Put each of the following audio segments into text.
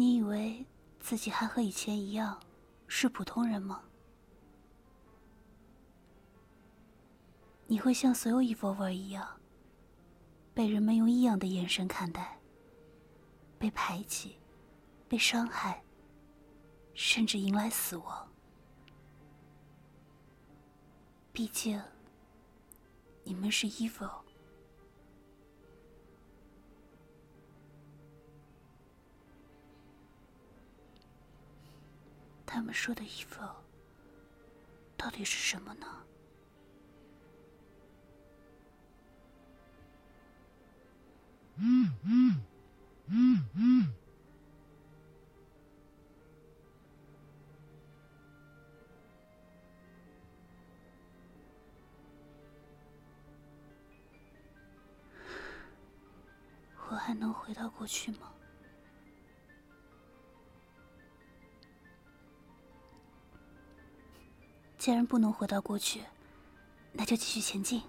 你以为自己还和以前一样是普通人吗？你会像所有 Evolver 一样，被人们用异样的眼神看待，被排挤，被伤害，甚至迎来死亡。毕竟，你们是 Evil。他们说的 evil 到底是什么呢？我还能回到过去吗？既然不能回到过去，那就继续前进。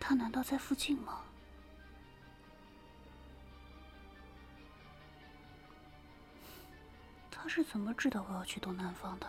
他难道在附近吗？是怎么知道我要去东南方的？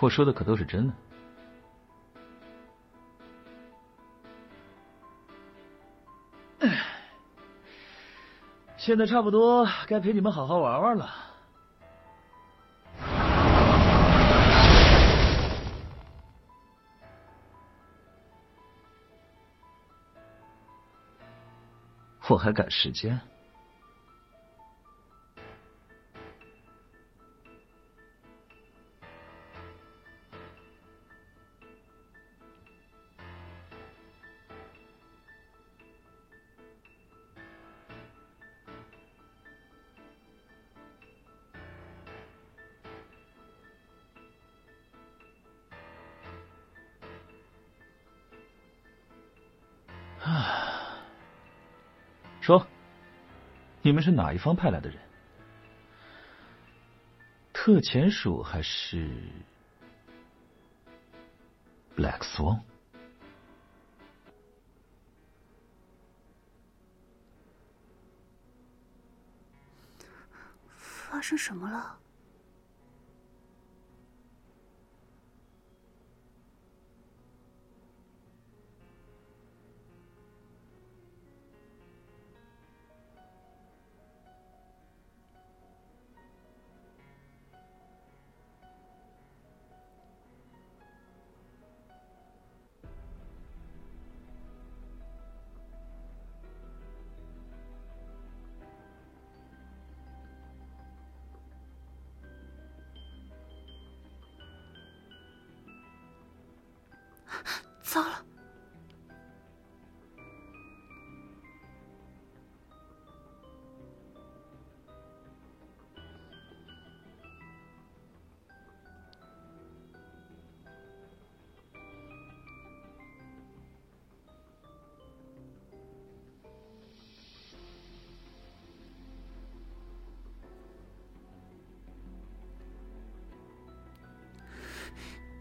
我说的可都是真的。现在差不多该陪你们好好玩玩了。我还赶时间。们是哪一方派来的人？特遣署还是 Black Swan？发生什么了？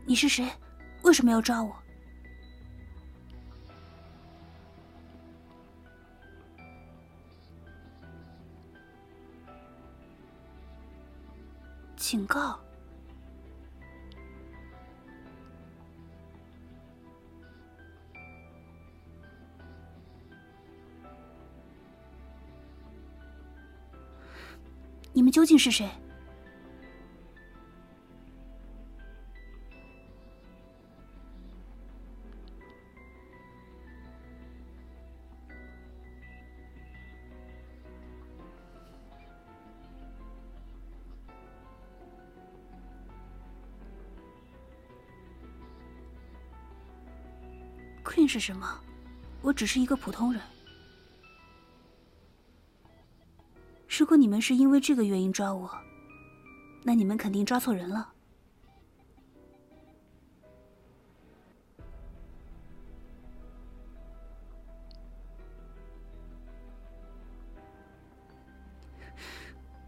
你是谁？为什么要抓我？警告！你们究竟是谁？是什么？我只是一个普通人。如果你们是因为这个原因抓我，那你们肯定抓错人了。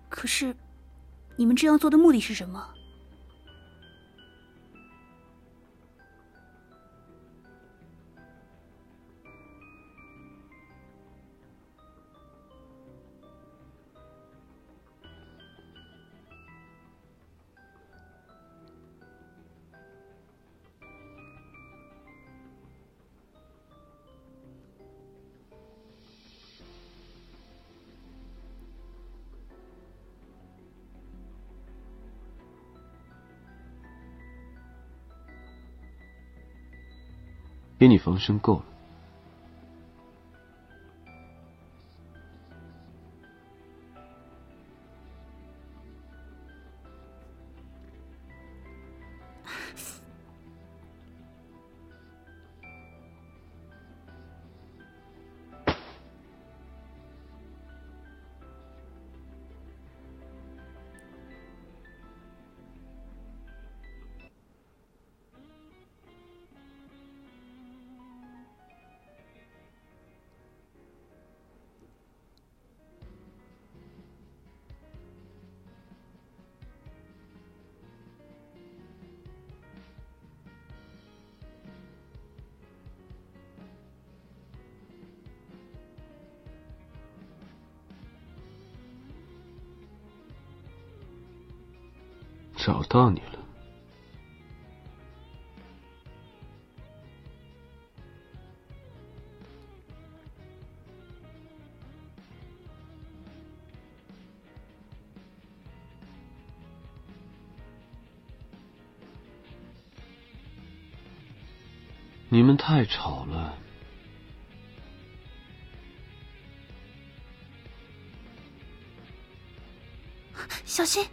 可是，你们这样做的目的是什么？给你防身够了。找到你了。你们太吵了，小心！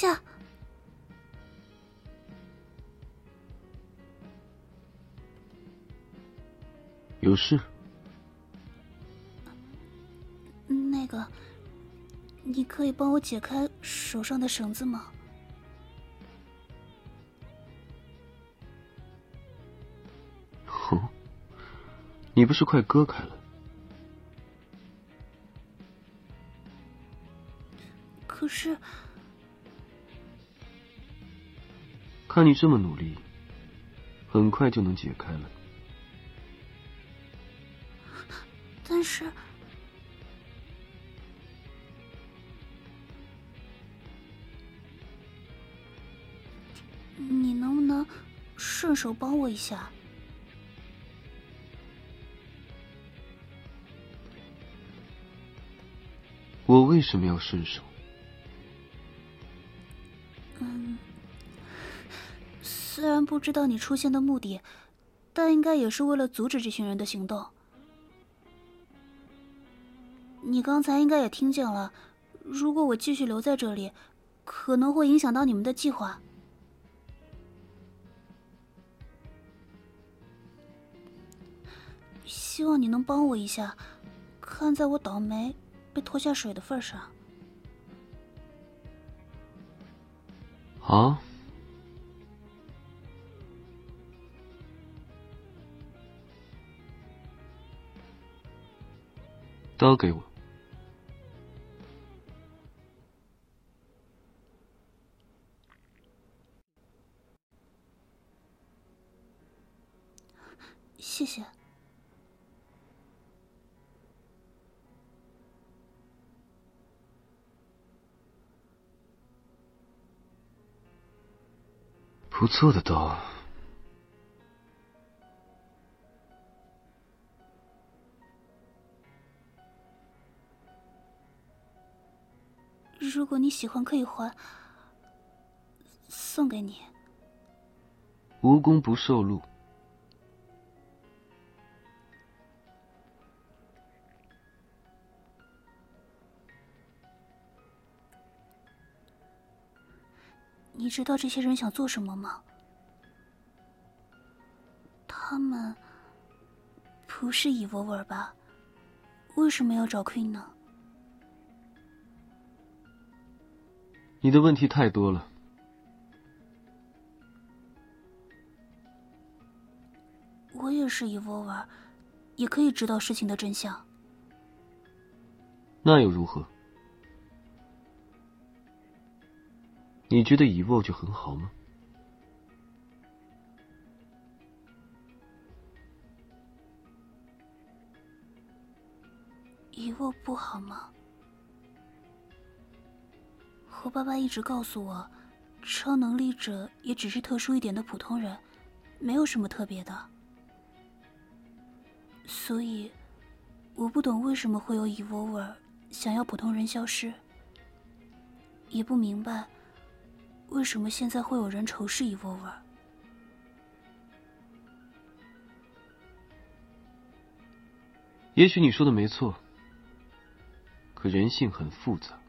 下，有事？那个，你可以帮我解开手上的绳子吗？哼，你不是快割开了？可是。看你这么努力，很快就能解开了。但是，你能不能顺手帮我一下？我为什么要顺手？不知道你出现的目的，但应该也是为了阻止这群人的行动。你刚才应该也听见了，如果我继续留在这里，可能会影响到你们的计划。希望你能帮我一下，看在我倒霉被拖下水的份上。好。刀给我，谢谢。不错的刀，果你喜欢，可以还，送给你。无功不受禄。你知道这些人想做什么吗？他们不是伊沃尔吧？为什么要找 Queen 呢？你的问题太多了。我也是伊沃尔，也可以知道事情的真相。那又如何？你觉得 Evo 就很好吗？以沃不好吗？可爸爸一直告诉我，超能力者也只是特殊一点的普通人，没有什么特别的。所以，我不懂为什么会有 Evolver 想要普通人消失，也不明白。为什么现在会有人仇视 Evolver？也许你说的没错，可人性很复杂。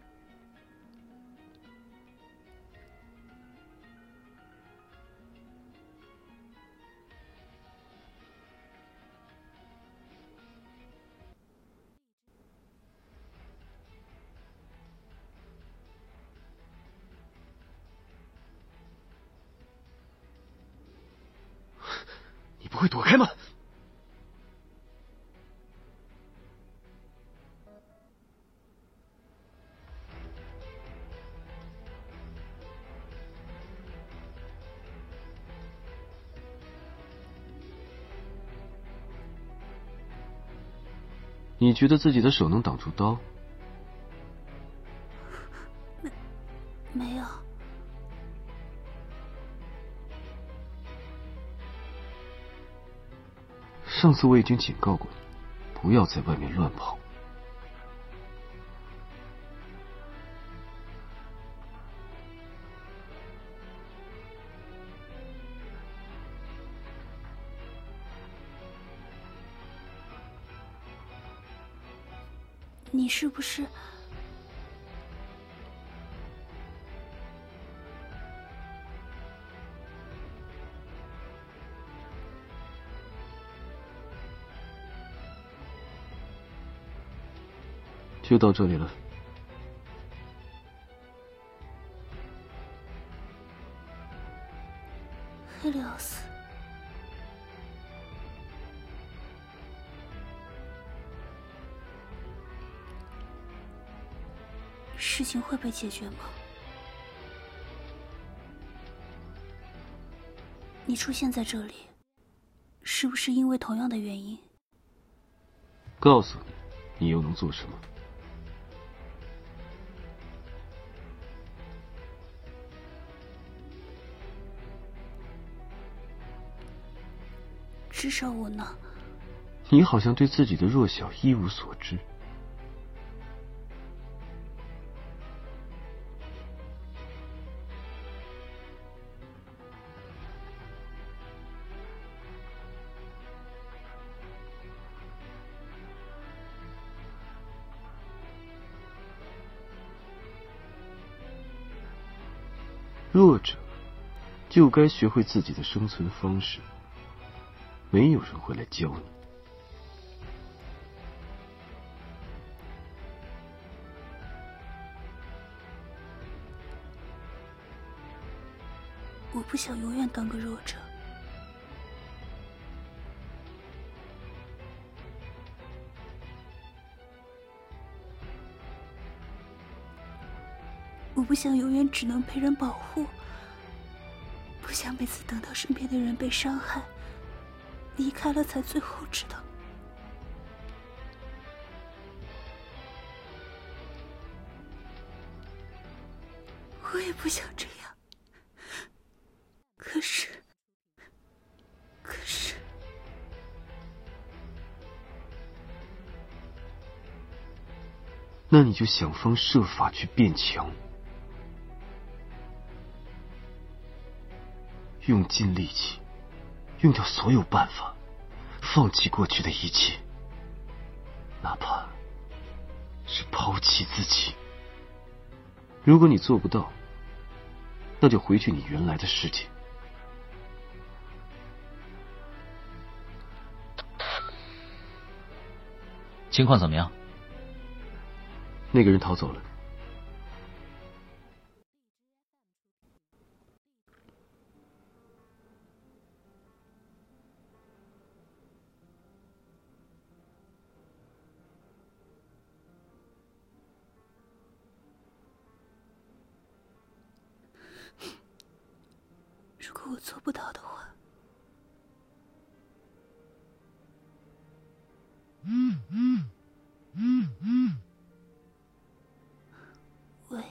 你觉得自己的手能挡住刀？没，没有。上次我已经警告过你，不要在外面乱跑。你是不是？就到这里了，会解决吗？你出现在这里，是不是因为同样的原因？告诉你，你又能做什么？至少我呢？你好像对自己的弱小一无所知。就该学会自己的生存方式。没有人会来教你。我不想永远当个弱者。我不想永远只能被人保护。不想每次等到身边的人被伤害。离开了，才最后知道。我也不想这样，可是，可是，那你就想方设法去变强。用尽力气，用掉所有办法，放弃过去的一切，哪怕是抛弃自己。如果你做不到，那就回去你原来的世界。情况怎么样？那个人逃走了。我做不到的话，嗯嗯嗯嗯喂，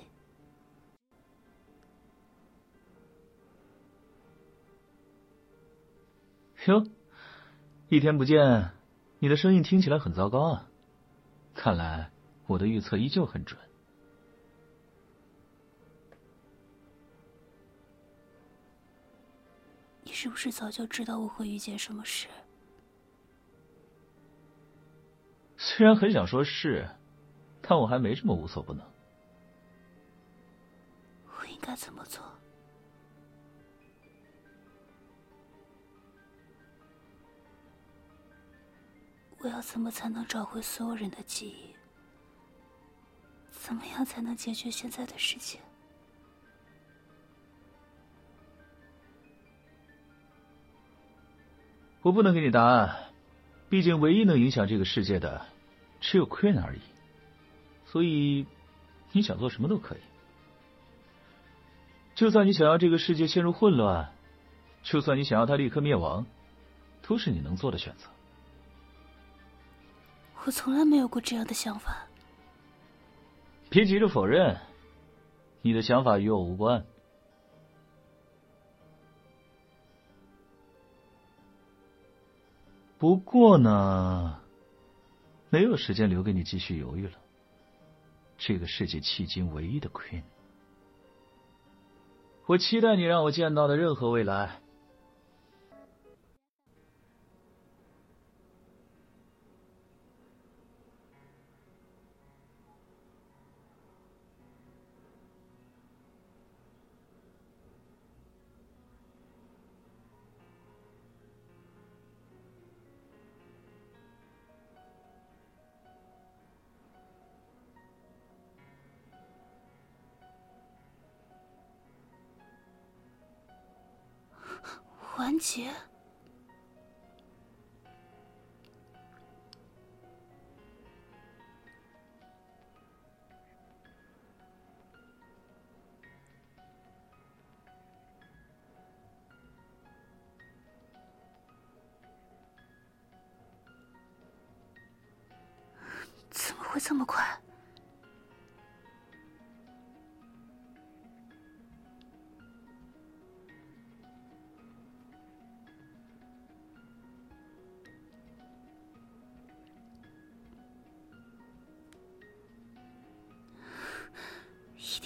哟，一天不见，你的声音听起来很糟糕啊！看来我的预测依旧很准。是不是早就知道我会遇见什么事？虽然很想说是，但我还没这么无所不能。我应该怎么做？我要怎么才能找回所有人的记忆？怎么样才能解决现在的事情？我不能给你答案，毕竟唯一能影响这个世界的只有 Queen 而已。所以，你想做什么都可以。就算你想要这个世界陷入混乱，就算你想要它立刻灭亡，都是你能做的选择。我从来没有过这样的想法。别急着否认，你的想法与我无关。不过呢，没有时间留给你继续犹豫了。这个世界迄今唯一的 Queen，我期待你让我见到的任何未来。完结？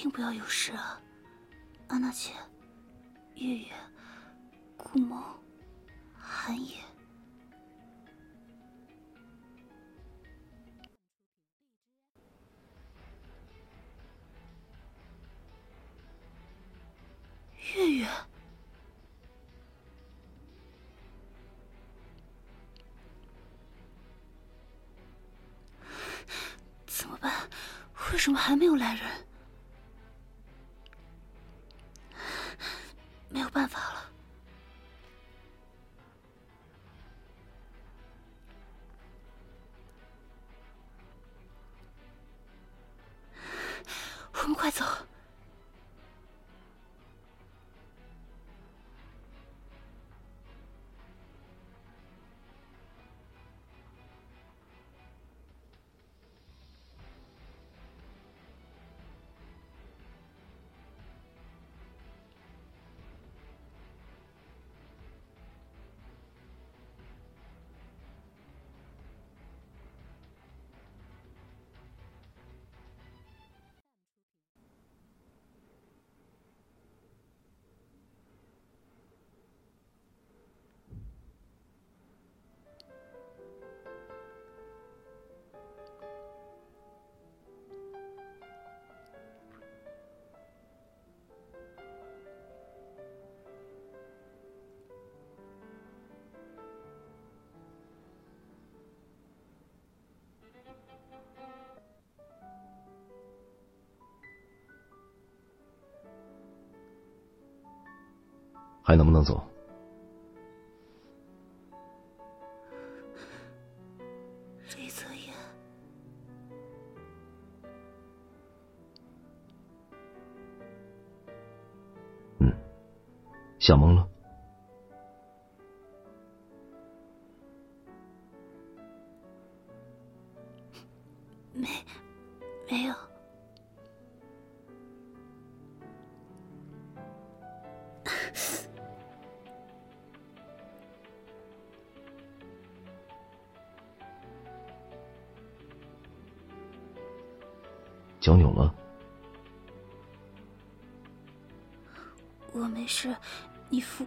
定不要有事啊！安娜姐、月月、顾萌、寒野。月月，怎么办？为什么还没有来人？还能不能走？李泽言，嗯，想懵了。脚扭了，我没事，你扶。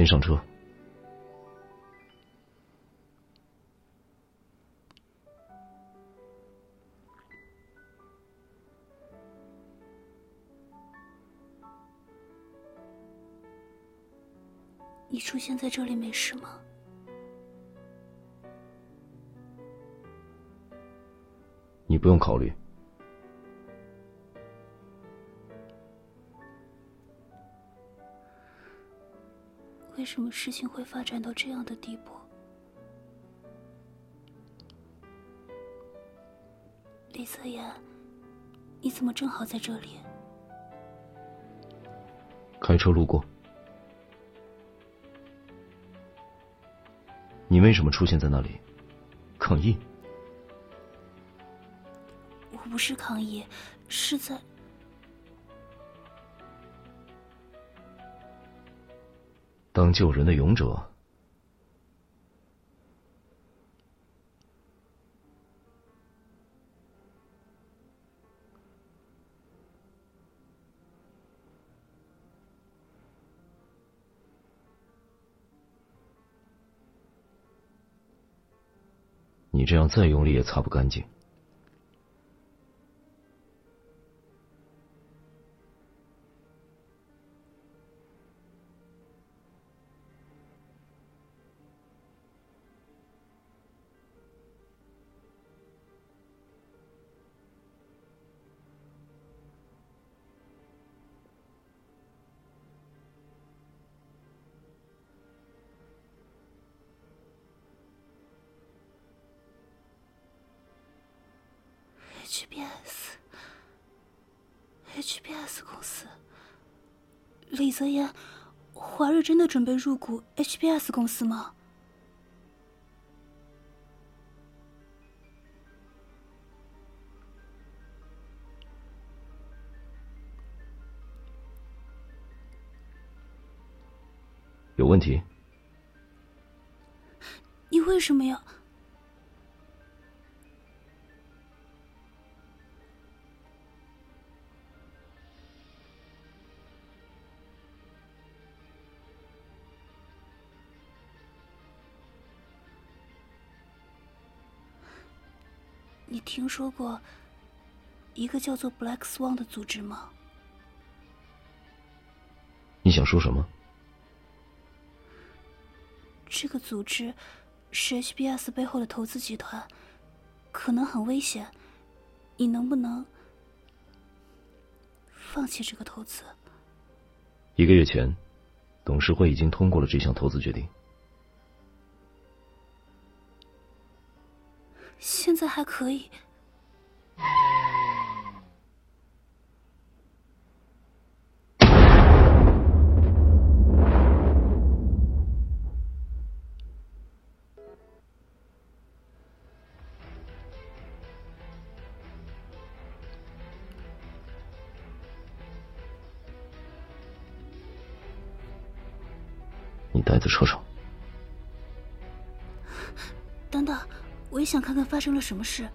先上车。你出现在这里没事吗？你不用考虑。为什么事情会发展到这样的地步？李泽言，你怎么正好在这里？开车路过。你为什么出现在那里？抗议？我不是抗议，是在……当救人的勇者。你这样再用力也擦不干净。HBS，HBS 公司，李泽言，华瑞真的准备入股 HBS 公司吗？有问题？你为什么要？你听说过一个叫做 Black Swan 的组织吗？你想说什么？这个组织是 HBS 背后的投资集团，可能很危险。你能不能放弃这个投资？一个月前，董事会已经通过了这项投资决定。现在还可以。你待在车上。也想看看发生了什么事。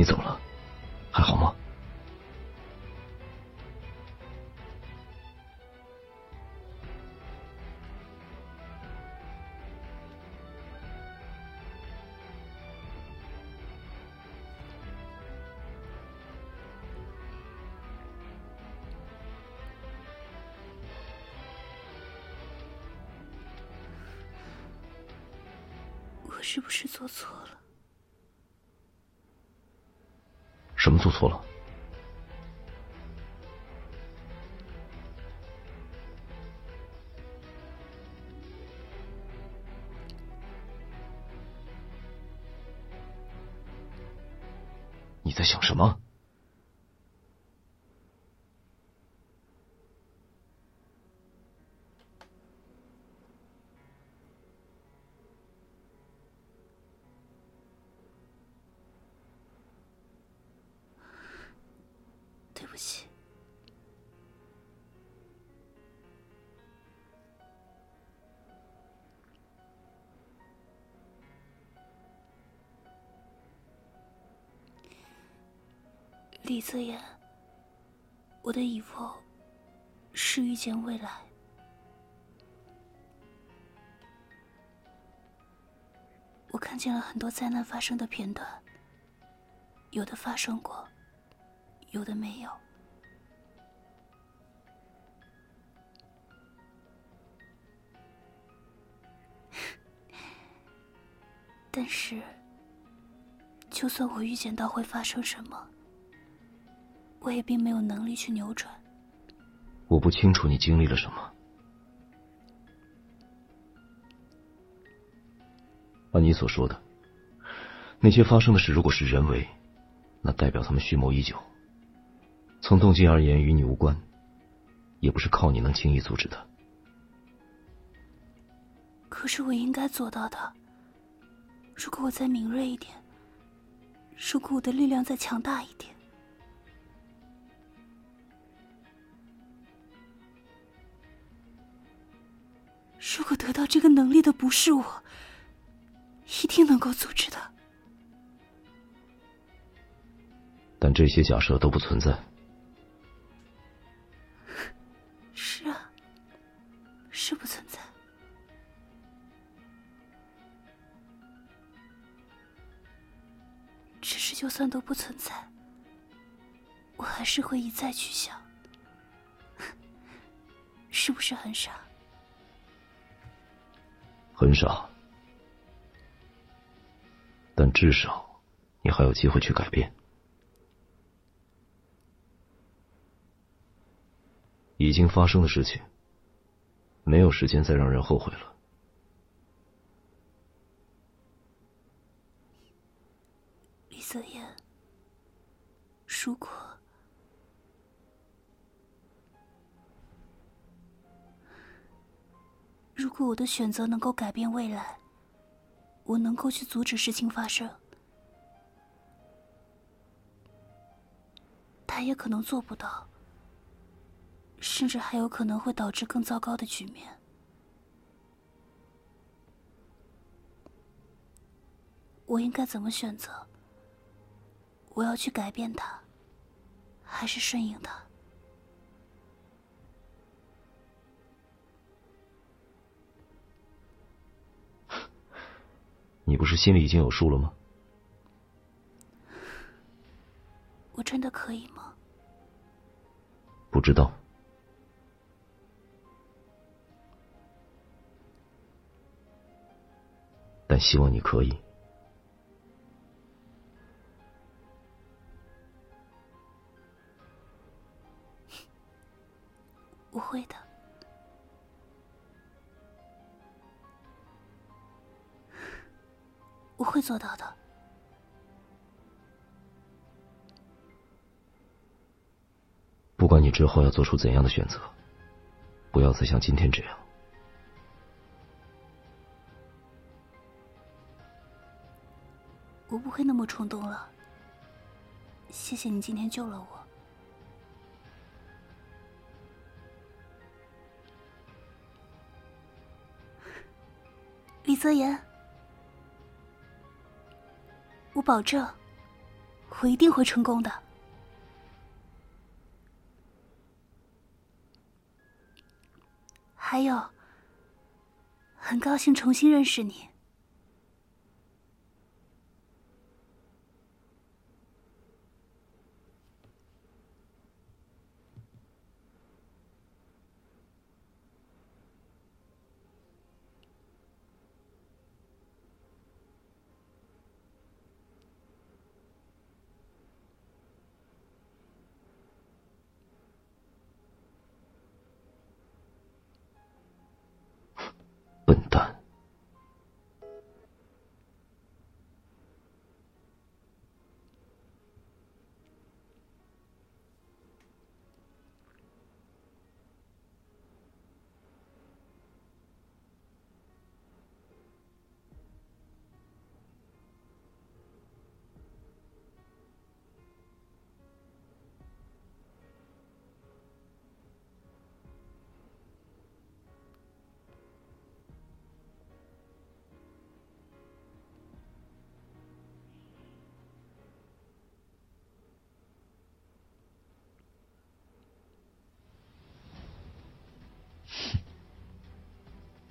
你走了？什么做错了？你在想什么？李泽言，我的以后是遇见未来。我看见了很多灾难发生的片段，有的发生过。有的没有，但是，就算我预见到会发生什么，我也并没有能力去扭转。我不清楚你经历了什么。按你所说的，那些发生的事，如果是人为，那代表他们蓄谋已久。从动机而言，与你无关，也不是靠你能轻易阻止的。可是我应该做到的。如果我再敏锐一点，如果我的力量再强大一点，如果得到这个能力的不是我，一定能够阻止的。但这些假设都不存在。是啊，是不存在。只是就算都不存在，我还是会一再去想，是不是很傻？很少，但至少你还有机会去改变。已经发生的事情，没有时间再让人后悔了。李泽言，如果如果我的选择能够改变未来，我能够去阻止事情发生，他也可能做不到。甚至还有可能会导致更糟糕的局面。我应该怎么选择？我要去改变他，还是顺应他？你不是心里已经有数了吗？我真的可以吗？不知道。但希望你可以。我会的，我会做到的。不管你之后要做出怎样的选择，不要再像今天这样。我不会那么冲动了。谢谢你今天救了我，李泽言。我保证，我一定会成功的。还有，很高兴重新认识你。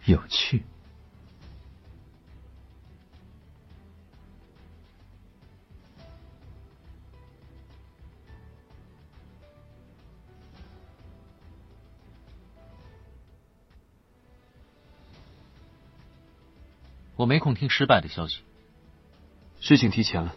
有趣。我没空听失败的消息。事情提前了。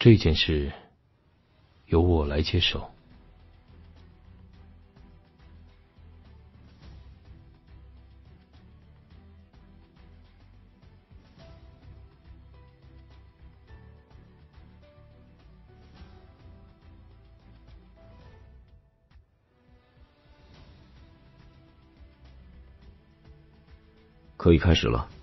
这件事由我来接手。可以开始了。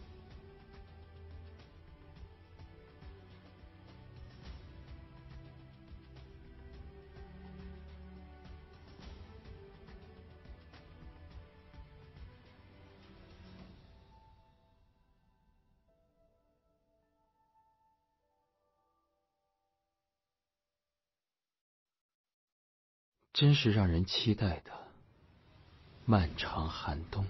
真是让人期待的漫长寒冬。